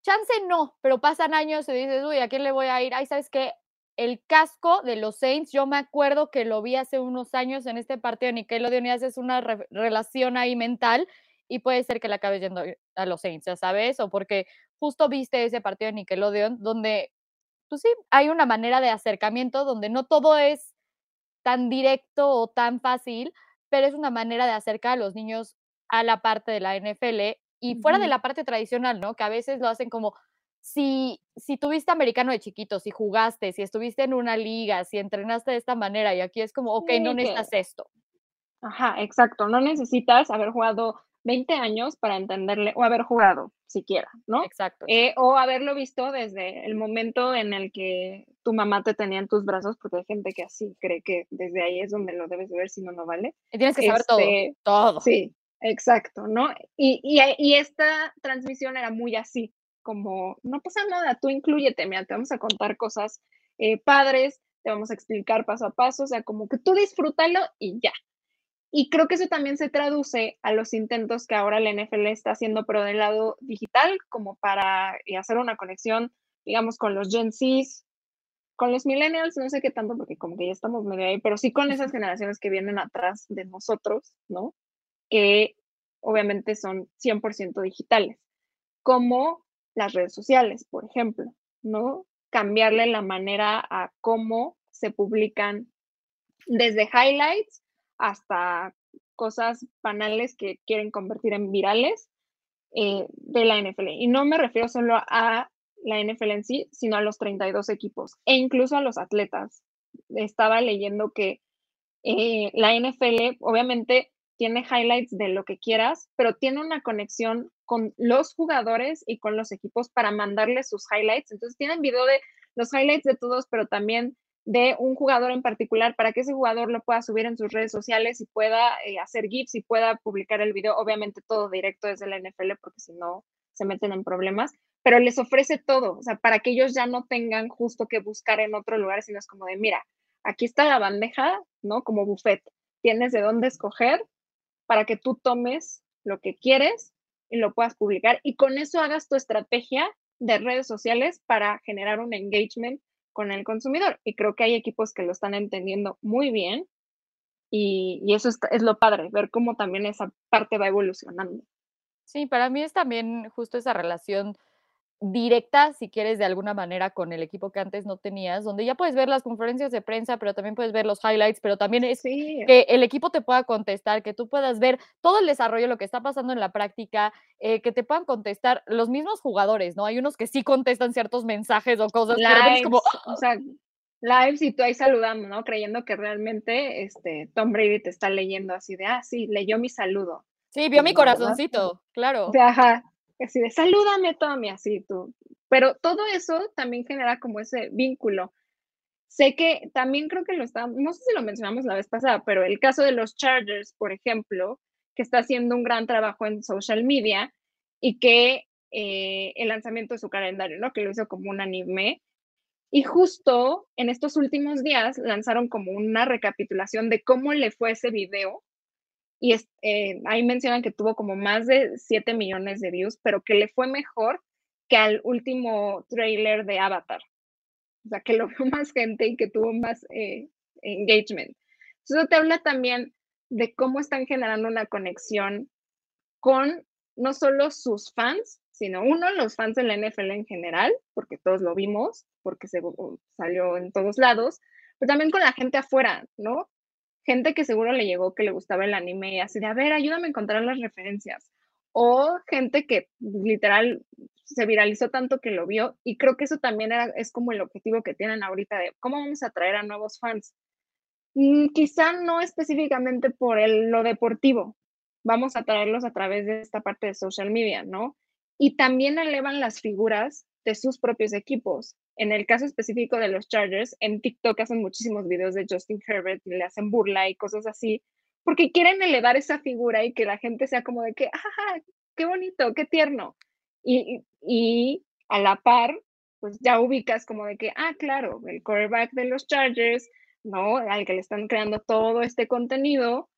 chance no, pero pasan años y dices, uy, ¿a quién le voy a ir? Ay, ¿sabes qué? El casco de los Saints, yo me acuerdo que lo vi hace unos años en este partido de Nickelodeon y haces una relación ahí mental y puede ser que la acabes yendo a los Saints, ya sabes, o porque justo viste ese partido de Nickelodeon donde, pues sí, hay una manera de acercamiento donde no todo es tan directo o tan fácil, pero es una manera de acercar a los niños a la parte de la NFL y fuera de la parte tradicional, ¿no? Que a veces lo hacen como, si, si tuviste americano de chiquito, si jugaste, si estuviste en una liga, si entrenaste de esta manera y aquí es como, ok, no necesitas esto. Ajá, exacto, no necesitas haber jugado 20 años para entenderle o haber jugado siquiera, ¿no? Exacto. Eh, o haberlo visto desde el momento en el que tu mamá te tenía en tus brazos, porque hay gente que así cree que desde ahí es donde lo debes ver, si no, no vale. Y tienes que saber todo, este, todo. Sí, exacto, ¿no? Y, y, esta transmisión era muy así, como, no pasa nada, tú incluyete, mira, te vamos a contar cosas eh, padres, te vamos a explicar paso a paso, o sea, como que tú disfrútalo y ya. Y creo que eso también se traduce a los intentos que ahora la NFL está haciendo, pero del lado digital, como para eh, hacer una conexión, digamos, con los Gen Zs, con los millennials, no sé qué tanto, porque como que ya estamos medio ahí, pero sí con esas generaciones que vienen atrás de nosotros, ¿no? Que obviamente son 100% digitales, como las redes sociales, por ejemplo. ¿no? Cambiarle la manera a cómo se publican desde highlights hasta cosas banales que quieren convertir en virales eh, de la NFL. Y no me refiero solo a la NFL en sí, sino a los 32 equipos e incluso a los atletas. Estaba leyendo que eh, la NFL obviamente tiene highlights de lo que quieras, pero tiene una conexión con los jugadores y con los equipos para mandarles sus highlights. Entonces tienen video de los highlights de todos, pero también de un jugador en particular para que ese jugador lo pueda subir en sus redes sociales y pueda eh, hacer GIFs y pueda publicar el video, obviamente todo directo desde la NFL porque si no se meten en problemas, pero les ofrece todo, o sea, para que ellos ya no tengan justo que buscar en otro lugar, sino es como de, mira, aquí está la bandeja, ¿no? Como buffet, tienes de dónde escoger para que tú tomes lo que quieres y lo puedas publicar y con eso hagas tu estrategia de redes sociales para generar un engagement con el consumidor. Y creo que hay equipos que lo están entendiendo muy bien y, eso es, es, lo padre, ver cómo también esa parte va evolucionando. Sí, para mí es también justo esa relación directa, si quieres, de alguna manera con el equipo que antes no tenías, donde ya puedes ver las conferencias de prensa, pero también puedes ver los highlights, pero también es que el equipo te pueda contestar, que tú puedas ver todo el desarrollo, lo que está pasando en la práctica, eh, que te puedan contestar los mismos jugadores, ¿no? Hay unos que sí contestan ciertos mensajes o cosas, lives, como... O sea, lives y tú ahí saludando, ¿no? Creyendo que realmente este, Tom Brady te está leyendo así de, ah, sí, leyó mi saludo. Sí, vio mi corazoncito, claro. Ajá, así de salúdame Tommy, así tú. Pero todo eso también genera como ese vínculo. Sé que también creo que lo está, no sé si lo mencionamos la vez pasada, pero el caso de los Chargers, por ejemplo, que está haciendo un gran trabajo en social media y que eh, el lanzamiento de su calendario, ¿no? Que lo hizo como un anime. Y justo en estos últimos días lanzaron como una recapitulación de cómo le fue ese video y eh, ahí mencionan que tuvo como más de 7 millones de views, pero que le fue mejor que al último trailer de Avatar. O sea, que lo vio (laughs) más gente y que tuvo más eh, engagement. Eso te habla también de cómo están generando una conexión con no solo sus fans, sino uno, los fans de la NFL en general, porque todos lo vimos, porque se salió en todos lados, pero también con la gente afuera, ¿no? Gente que seguro le llegó que le gustaba el anime y así de, a ver, ayúdame a encontrar las referencias. O gente que literal se viralizó tanto que lo vio y creo que eso también es como el objetivo que tienen ahorita de cómo vamos a atraer a nuevos fans. Mm, quizá no específicamente por el, lo deportivo, vamos a traerlos a través de esta parte de social media, ¿no? Y también elevan las figuras de sus propios equipos. En el caso específico de los Chargers, en TikTok hacen muchísimos videos de Justin Herbert y le hacen burla y cosas así, porque quieren elevar esa figura y que la gente sea como de que, ¡ah, qué bonito, qué tierno! Y, y a la par, pues ya ubicas como de que, ah, claro, el quarterback de los Chargers, ¿no? Al que le están creando todo este contenido.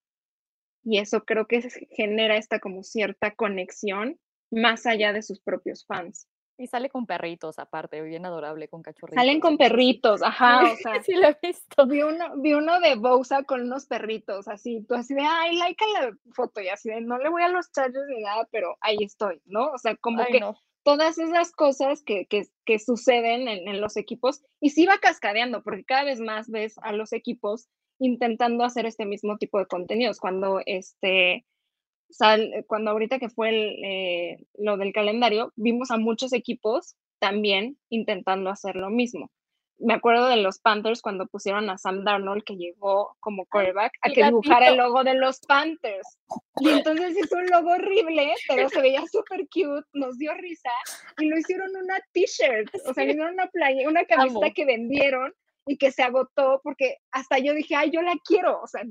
Y eso creo que genera esta como cierta conexión más allá de sus propios fans. Y sale con perritos aparte, bien adorable, con cachorritos. Salen con perritos, ajá, o sea. (laughs) sí lo he visto. Vi uno, vi uno de Bosa con unos perritos, así, tú así de, ay, like la foto, y así de, no le voy a los chargers ni nada, pero ahí estoy, ¿no? O sea, como que todas esas cosas que, que, que suceden en, en, los equipos, y sí va cascadeando, porque cada vez más ves a los equipos intentando hacer este mismo tipo de contenidos, cuando este eh, cuando ahorita que fue eh, lo del calendario, vimos a muchos equipos también intentando hacer lo mismo. Me acuerdo de los Panthers cuando pusieron a Sam Darnold, que llegó como quarterback, a que dibujara el logo de los Panthers. Y entonces hizo un logo horrible, pero se veía súper cute, nos dio risa, y lo hicieron una t-shirt, o sea, hicieron una playa, una camiseta que vendieron, y que se agotó porque hasta yo dije, ay, yo la quiero, o sea,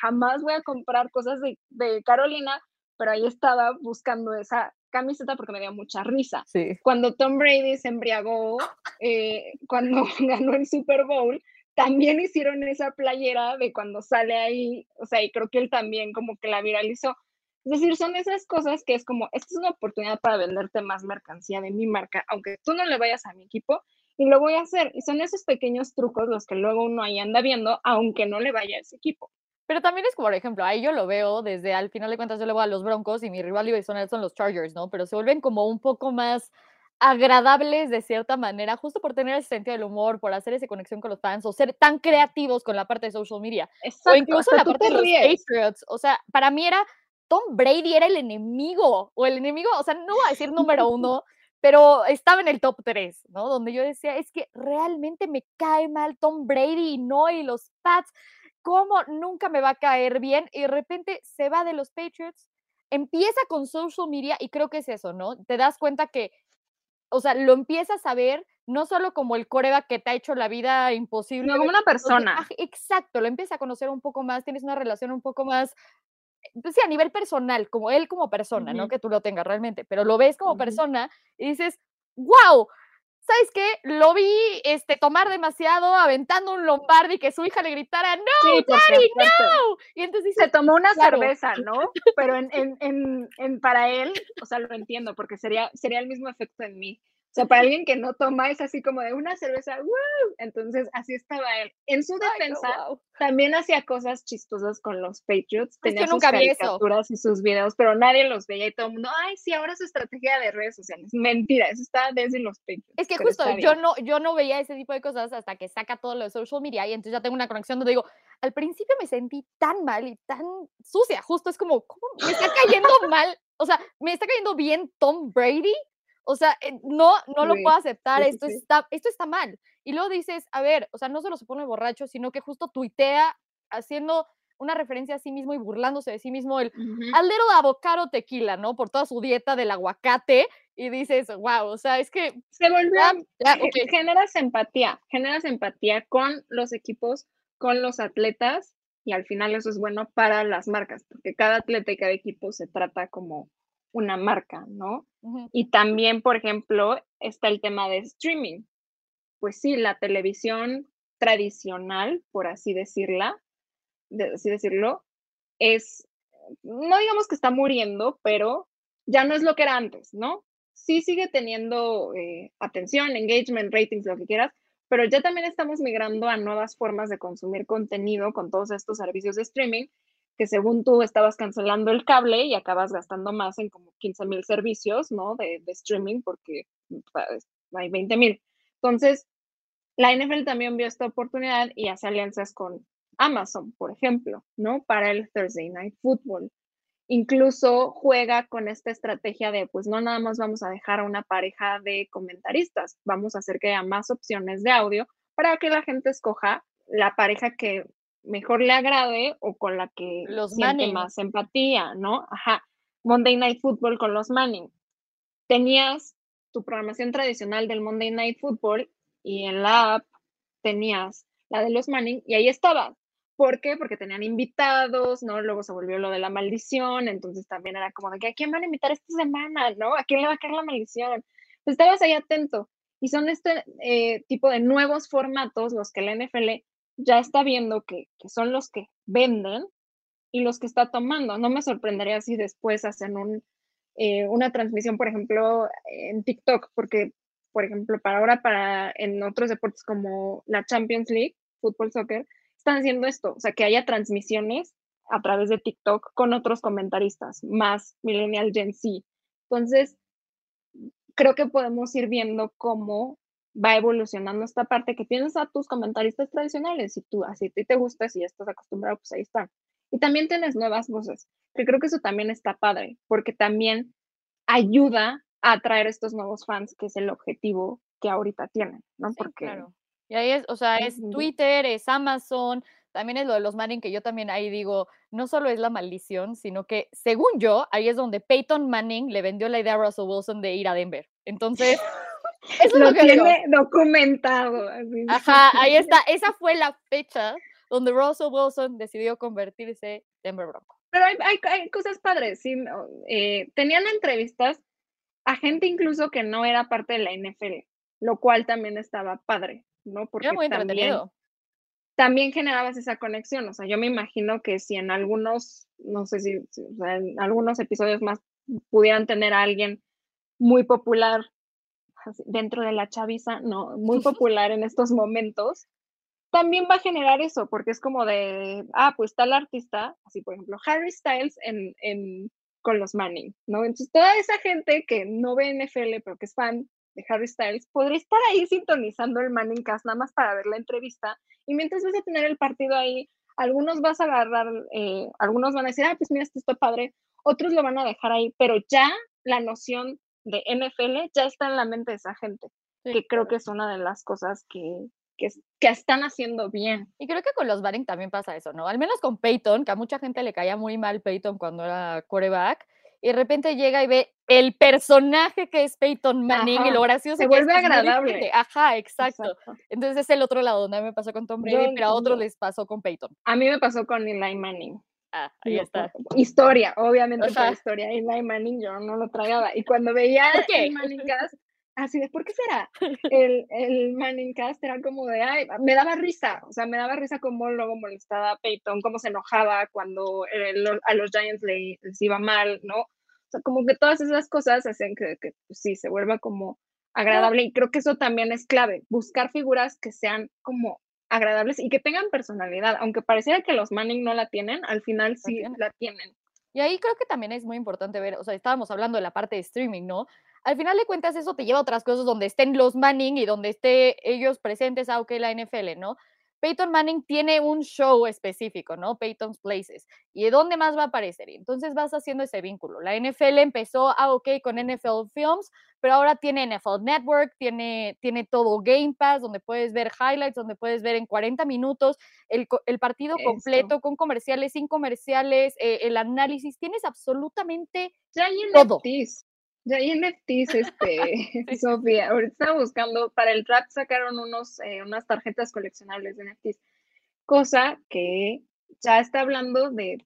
jamás voy a comprar cosas de, de, Carolina, pero ahí estaba buscando esa camiseta porque me dio mucha risa. Cuando Tom Brady se embriagó, eh, cuando (laughs) ganó el Super Bowl, también hicieron esa playera de cuando sale ahí, o sea, y creo que él también como que la viralizó. Es decir, son esas cosas que es como, esta es una oportunidad para venderte más mercancía de mi marca, aunque tú no le vayas a mi equipo, y lo voy a hacer. Y son esos pequeños trucos los que luego uno ahí anda viendo, aunque no le vaya a ese equipo. Pero también es como, por ejemplo, ahí yo lo veo desde al final de cuentas yo le voy a los Broncos y mi rival son, son los Chargers, ¿no? Pero se vuelven como un poco más agradables de cierta manera, justo por tener ese sentido del humor, por hacer esa conexión con los fans o ser tan creativos con la parte de social media. o incluso la parte de los Patriots. O sea, para mí era Tom Brady era el enemigo o el enemigo, o sea, no voy a decir número (laughs) uno, pero estaba en el top 3, ¿no? Donde yo decía, es que realmente me cae mal Tom Brady y no, y los Pats, ¿cómo nunca me va a caer bien? Y de repente se va de los Patriots, empieza con social media y creo que es eso, ¿no? Te das cuenta que o sea, lo empiezas a ver no solo como el coreba que te ha hecho la vida imposible. No, como una persona. exacto, lo empiezas a conocer un poco más, tienes una relación un poco más, pues sí, a nivel personal, como él como persona, no que tú lo tengas realmente, pero lo ves como persona y dices, wow, ¿sabes qué? Lo vi este, tomar demasiado, aventando un Lombardi que su hija le gritara, no, Daddy, no. Y entonces se tomó una cerveza, ¿no? Pero en, en, en, en, para él, o sea, lo entiendo, porque sería, sería el mismo efecto en mí. O sea, para alguien que no toma es así como de una cerveza, ¡wow! Entonces, así estaba él. En su defensa, también hacía cosas chistosas con los Patriots. Tenía sus caricaturas y sus videos, pero nadie los veía y todo el mundo, ay, sí, ahora su estrategia de redes sociales. Mentira, eso estaba desde los Patriots. Es que justo yo no, yo no veía ese tipo de cosas hasta que saca todo lo de social media y entonces ya tengo una conexión donde digo, al principio me sentí tan mal y tan sucia, justo es como, ¿cómo me está cayendo mal? O sea, me está cayendo bien Tom Brady o sea, eh, no, no lo puedo aceptar, esto, Está, esto está mal. Y luego dices, a ver, o sea, no solo se pone borracho, sino que justo tuitea haciendo una referencia a sí mismo y burlándose de sí mismo, el al little avocado tequila, ¿no? Por toda su dieta del aguacate, y dices, wow, o sea, es que... Se volvió, ya, generas empatía, generas empatía con los equipos, con los atletas, y al final eso es bueno para las marcas, porque cada atleta y cada equipo se trata como una marca, ¿no? Y también, por ejemplo, está el tema de streaming. Pues sí, la televisión tradicional, por así decirla, de, así decirlo, es, no digamos que está muriendo, pero ya no es lo que era antes, ¿no? Sí sigue teniendo eh, atención, engagement, ratings, lo que quieras, pero ya también estamos migrando a nuevas formas de consumir contenido con todos estos servicios de streaming que según tú estabas cancelando el cable y acabas gastando más en como 15 mil servicios, ¿no? De, streaming porque pues, hay 20 mil. Entonces, la NFL también vio esta oportunidad y hace alianzas con Amazon, por ejemplo, ¿no? Para el Thursday Night Football. Incluso juega con esta estrategia de, pues no nada más vamos a dejar a una pareja de comentaristas, vamos a hacer que haya más opciones de audio para que la gente escoja la pareja que mejor le agrade o con la que los siente más empatía, ¿no? Ajá. Monday Night Football con los Manning. Tenías tu programación tradicional del Monday Night Football y en la app tenías la de los Manning y ahí estaba. ¿Por qué? Porque tenían invitados, ¿no? Luego se volvió lo de la maldición, entonces también era como de que a quién van a invitar esta semana, ¿no? ¿A quién le va a caer la maldición? Pues estabas ahí atento. Y son este eh, tipo de nuevos formatos los que la NFL ya está viendo que, son los que venden y los que está tomando. No me sorprendería si después hacen eh, una transmisión, por ejemplo, en TikTok, porque, por ejemplo, para ahora, para en otros deportes como la Champions League, fútbol, soccer, están haciendo esto, o sea, que haya transmisiones a través de TikTok con otros comentaristas, más Millennial Gen Z. Entonces, creo que podemos ir viendo cómo va evolucionando esta parte que tienes a tus comentaristas tradicionales y tú así te, te gusta, si ya estás acostumbrado, pues ahí están. Y también tienes nuevas voces, que creo que eso también está padre, porque también ayuda a atraer estos nuevos fans, que es el objetivo que ahorita tienen, ¿no? porque claro. Y ahí es, o sea, es Twitter, es Amazon, también es lo de los Manning, que yo también ahí digo, no solo es la maldición, sino que según yo, ahí es donde Peyton Manning le vendió la idea a Russell Wilson de ir a Denver. Entonces, eso lo, tiene documentado. Ajá, ahí está. Esa fue la fecha donde Russell Wilson decidió convertirse Denver Bronco. Pero hay, hay, cosas padres, sí. Eh, tenían entrevistas a gente incluso que no era parte de la NFL, lo cual también estaba padre, ¿no? Porque era muy también, También generabas esa conexión, o sea, yo me imagino que si en algunos, no sé si, en algunos episodios más pudieran tener a alguien muy popular dentro de la chaviza, no, muy popular en estos momentos, también va a generar eso, porque es como de, ah, pues tal artista, así por ejemplo, Harry Styles en, en, con los Manning, ¿no? Entonces, toda esa gente que no ve NFL, pero que es fan de Harry Styles, podría estar ahí sintonizando el Manning Cast nada más para ver la entrevista y mientras vas a tener el partido ahí, algunos vas a agarrar, eh, algunos van a decir, ah, pues mira, esto está padre, otros lo van a dejar ahí, pero ya la noción de NFL ya está en la mente de esa gente, que creo que es una de las cosas que, que, que, están haciendo bien. Y creo que con los Manning también pasa eso, ¿no? Al menos con Peyton, que a mucha gente le caía muy mal Peyton cuando era quarterback, y de repente llega y ve el personaje que es Peyton Manning y lo gracioso se vuelve agradable. Ajá, exacto. Entonces es el otro lado donde me pasó con Tom Brady, pero a otros les pasó con Peyton. A mí me pasó con Eli Manning. Ah, ahí está. Historia, obviamente la historia. Eli Manning yo no lo tragaba. Y cuando veía el Manning Cast, así de, ¿por qué será? El, el Manning Cast era como de, ay, me daba risa. O sea, me daba risa cómo luego molestaba a Peyton, cómo se enojaba cuando a los Giants les iba mal, ¿no? como que todas esas cosas hacen que, pues, sí, se vuelva como agradable y creo que eso también es clave, buscar figuras que sean como agradables y que tengan personalidad, aunque pareciera que los Manning no la tienen, al final sí la tienen. Y ahí creo que también es muy importante ver, o sea, estábamos hablando de la parte de streaming, ¿no? Al final de cuentas eso te lleva a otras cosas donde estén los Manning y donde esté ellos presentes, aunque la NFL, ¿no? Peyton Manning tiene un show específico, ¿no? Peyton's Places. ¿Y de dónde más va a aparecer? Entonces vas haciendo ese vínculo. La NFL empezó, ah, ok, con NFL Films, pero ahora tiene NFL Network, tiene, tiene todo Game Pass, donde puedes ver highlights, donde puedes ver en 40 minutos el, el partido completo, con comerciales, sin comerciales, eh, el análisis. Tienes absolutamente todo. Ya hay NFTs, este, (laughs) Sofía. Ahorita estaba buscando, para el draft sacaron unos, eh, unas tarjetas coleccionables de NFTs, cosa que ya está hablando de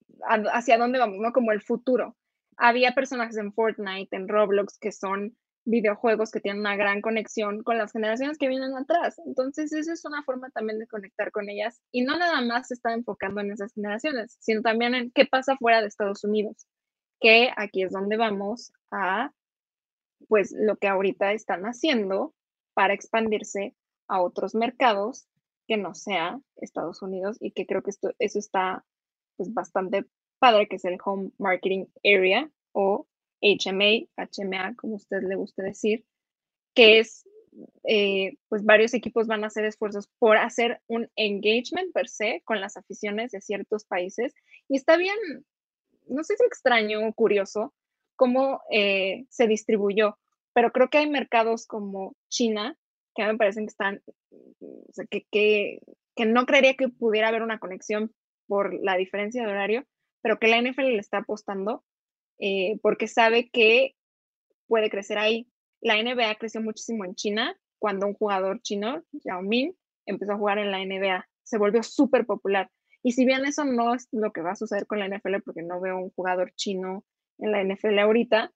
hacia dónde vamos, ¿no? Como el futuro. Había personajes en Fortnite, en Roblox, que son videojuegos que tienen una gran conexión con las generaciones que vienen atrás. Entonces, eso es una forma también de conectar con ellas. Y no nada más se está enfocando en esas generaciones, sino también en qué pasa fuera de Estados Unidos, que aquí es donde vamos a pues lo que ahorita están haciendo para expandirse a otros mercados que no sea Estados Unidos y que creo que esto, eso está pues bastante padre, que es el Home Marketing Area o HMA, HMA, como usted le guste decir, que es, eh, pues varios equipos van a hacer esfuerzos por hacer un engagement per se con las aficiones de ciertos países. Y está bien, no sé si extraño o curioso, cómo eh, se distribuyó, pero creo que hay mercados como China que me parecen que están, o sea, que, que, que, no creería que pudiera haber una conexión por la diferencia de horario, pero que la NFL le está apostando eh, porque sabe que puede crecer ahí. La NBA creció muchísimo en China cuando un jugador chino, Yao Ming, empezó a jugar en la NBA. Se volvió súper popular. Y si bien eso no es lo que va a suceder con la NFL, porque no veo un jugador chino en la NFL ahorita,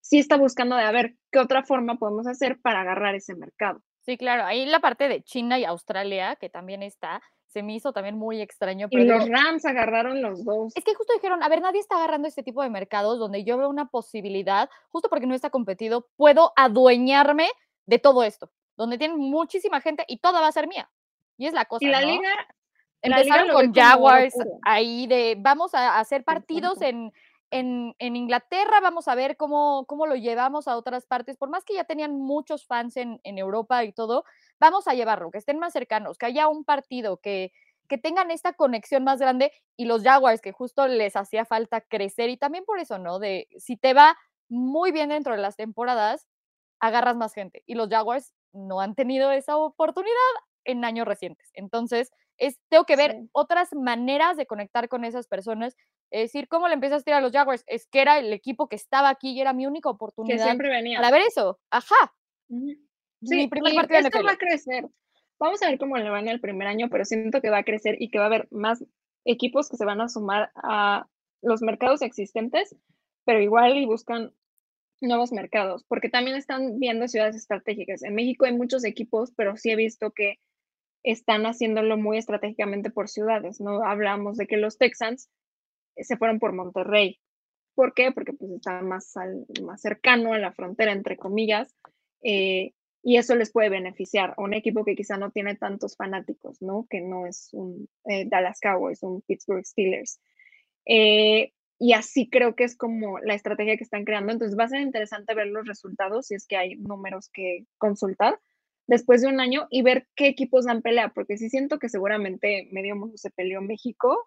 sí está buscando de a ver qué otra forma podemos hacer para agarrar ese mercado. Sí, claro, ahí la parte de China y Australia, que también está, se me hizo también muy extraño. Pero y los Rams agarraron los dos. Es que justo dijeron, a ver, nadie está agarrando este tipo de mercados donde yo veo una posibilidad, justo porque no está competido, puedo adueñarme de todo esto, donde tienen muchísima gente y toda va a ser mía. Y es la cosa. Y la liga. Empezaron con Jaguars ahí de vamos a hacer partidos en en, Inglaterra vamos a ver cómo, cómo, lo llevamos a otras partes, por más que ya tenían muchos fans en, Europa y todo, vamos a llevarlo, que estén más cercanos, que haya un partido, que, que tengan esta conexión más grande y los Jaguars, que justo les hacía falta crecer y también por eso, ¿no? De si te va muy bien dentro de las temporadas, agarras más gente y los Jaguars no han tenido esa oportunidad en años recientes. Entonces, es, tengo que ver otras maneras de conectar con esas personas es decir, ¿cómo le empiezas a tirar a los Jaguars? Es que era el equipo que estaba aquí y era mi única oportunidad. Que siempre venía. Para ver eso. Ajá. Sí, mi primer partido esto va a crecer. Vamos a ver cómo le va en el primer año, pero siento que va a crecer y que va a haber más equipos que se van a sumar a los mercados existentes, pero igual y buscan nuevos mercados, porque también están viendo ciudades estratégicas. En México hay muchos equipos, pero sí he visto que están haciéndolo muy estratégicamente por ciudades, ¿no? Hablamos de que los Texans se fueron por Monterrey. ¿Por qué? Porque pues está más, más cercano a la frontera, entre comillas, eh, y eso les puede beneficiar a un equipo que quizá no tiene tantos fanáticos, ¿no? Que no es un eh, Dallas Cowboys, un Pittsburgh Steelers. Eh, y así creo que es como la estrategia que están creando. Entonces va a ser interesante ver los resultados si es que hay números que consultar después de un año y ver qué equipos dan pelea, porque sí siento que seguramente medio mundo se peleó México,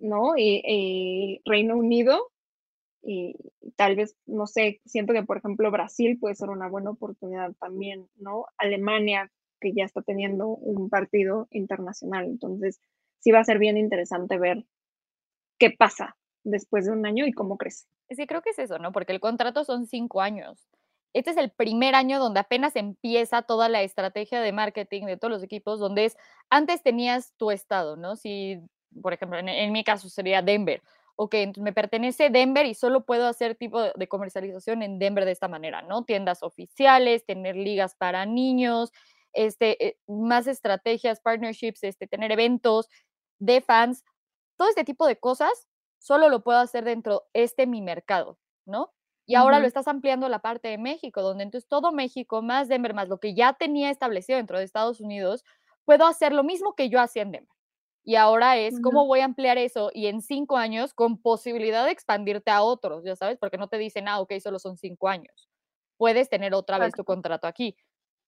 ¿no? Y, Reino Unido, y tal vez, no sé, siento que por ejemplo Brasil puede ser una buena oportunidad también, ¿no? Alemania, que ya está teniendo un partido internacional, entonces sí va a ser bien interesante ver qué pasa después de un año y cómo crece. Sí, creo que es eso, ¿no? Porque el contrato son cinco años. Este es el primer año donde apenas empieza toda la estrategia de marketing de todos los equipos, donde es, antes tenías tu estado, ¿no? Si, por ejemplo, en, mi caso sería Denver. Ok, entonces me pertenece Denver y solo puedo hacer tipo de comercialización en Denver de esta manera, ¿no? Tiendas oficiales, tener ligas para niños, este, eh, más estrategias, partnerships, este, tener eventos de fans, todo este tipo de cosas solo lo puedo hacer dentro de este mi mercado, ¿no? Y ahora lo estás ampliando a la parte de México, donde entonces todo México, más Denver, más lo que ya tenía establecido dentro de Estados Unidos, puedo hacer lo mismo que yo hacía en Denver. Y ahora es cómo voy a ampliar eso y en cinco años con posibilidad de expandirte a otros, ya sabes, porque no te dicen, ah, ok, solo son cinco años. Puedes tener otra vez tu contrato aquí.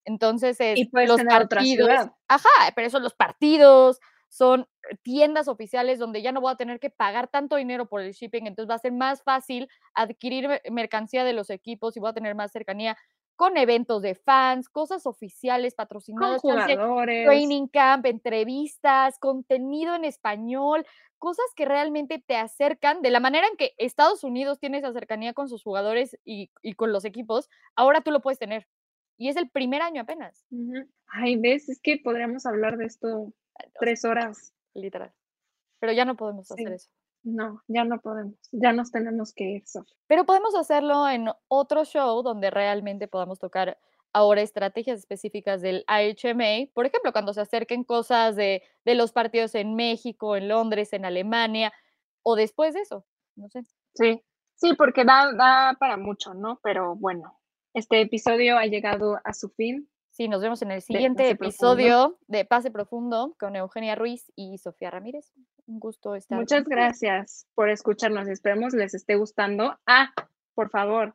Entonces es y los partidos. Ajá, pero eso los partidos, son tiendas oficiales donde ya no voy a tener que pagar tanto dinero por el shipping, entonces va a ser más fácil adquirir mercancía de los equipos y voy a tener más cercanía con eventos de fans, cosas oficiales patrocinadas, training camp, entrevistas, contenido en español, cosas que realmente te acercan de la manera en que Estados Unidos tiene esa cercanía con sus jugadores y, con los equipos, ahora tú lo puedes tener. Y es el primer año apenas. Ay, ves, es que podríamos hablar de esto Tres horas. Literal. Pero ya no podemos hacer eso. No, ya no podemos. Ya nos tenemos que ir, Pero podemos hacerlo en otro show donde realmente podamos tocar ahora estrategias específicas del AHMA. Por ejemplo, cuando se acerquen cosas de, de los partidos en México, en Londres, en Alemania, o después de eso. No sé. Sí, sí, porque da, da para mucho, ¿no? Pero bueno, este episodio ha llegado a su fin. Sí, nos vemos en el siguiente episodio de Pase Profundo con Eugenia Ruiz y Sofía Ramírez. Un gusto estar. Muchas gracias por escucharnos. Esperemos les esté gustando. Ah, por favor,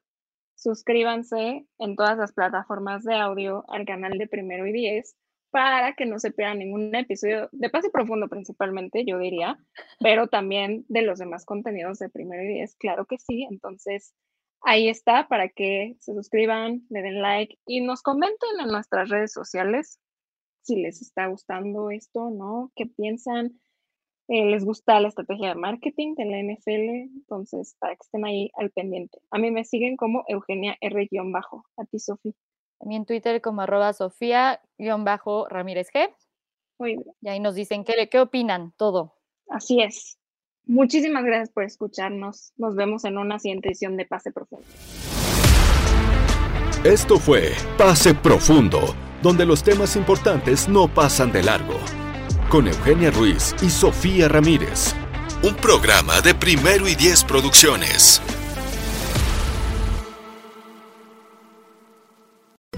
suscríbanse en todas las plataformas de audio al canal de Primero y Diez para que no se pierdan ningún episodio de Pase Profundo principalmente, yo diría, pero también de los demás contenidos de Primero y Diez, claro que sí. Entonces, ahí está para que se suscriban, le den like y nos comenten en nuestras redes sociales si les está gustando esto, ¿no? ¿Qué piensan? Eh, ¿Les gusta la estrategia de marketing de la NFL? Entonces, para que estén ahí al pendiente. A mí me siguen como Eugenia R-bajo. A ti, Sofía. También Twitter como arroba Sofía-Ramírez G. Muy bien. Y ahí nos dicen qué, qué opinan, todo. Así es. Muchísimas gracias por escucharnos. Nos vemos en una siguiente edición de Pase Profundo. Esto fue Pase Profundo, donde los temas importantes no pasan de largo. Con Eugenia Ruiz y Sofía Ramírez. Un programa de primero y diez producciones.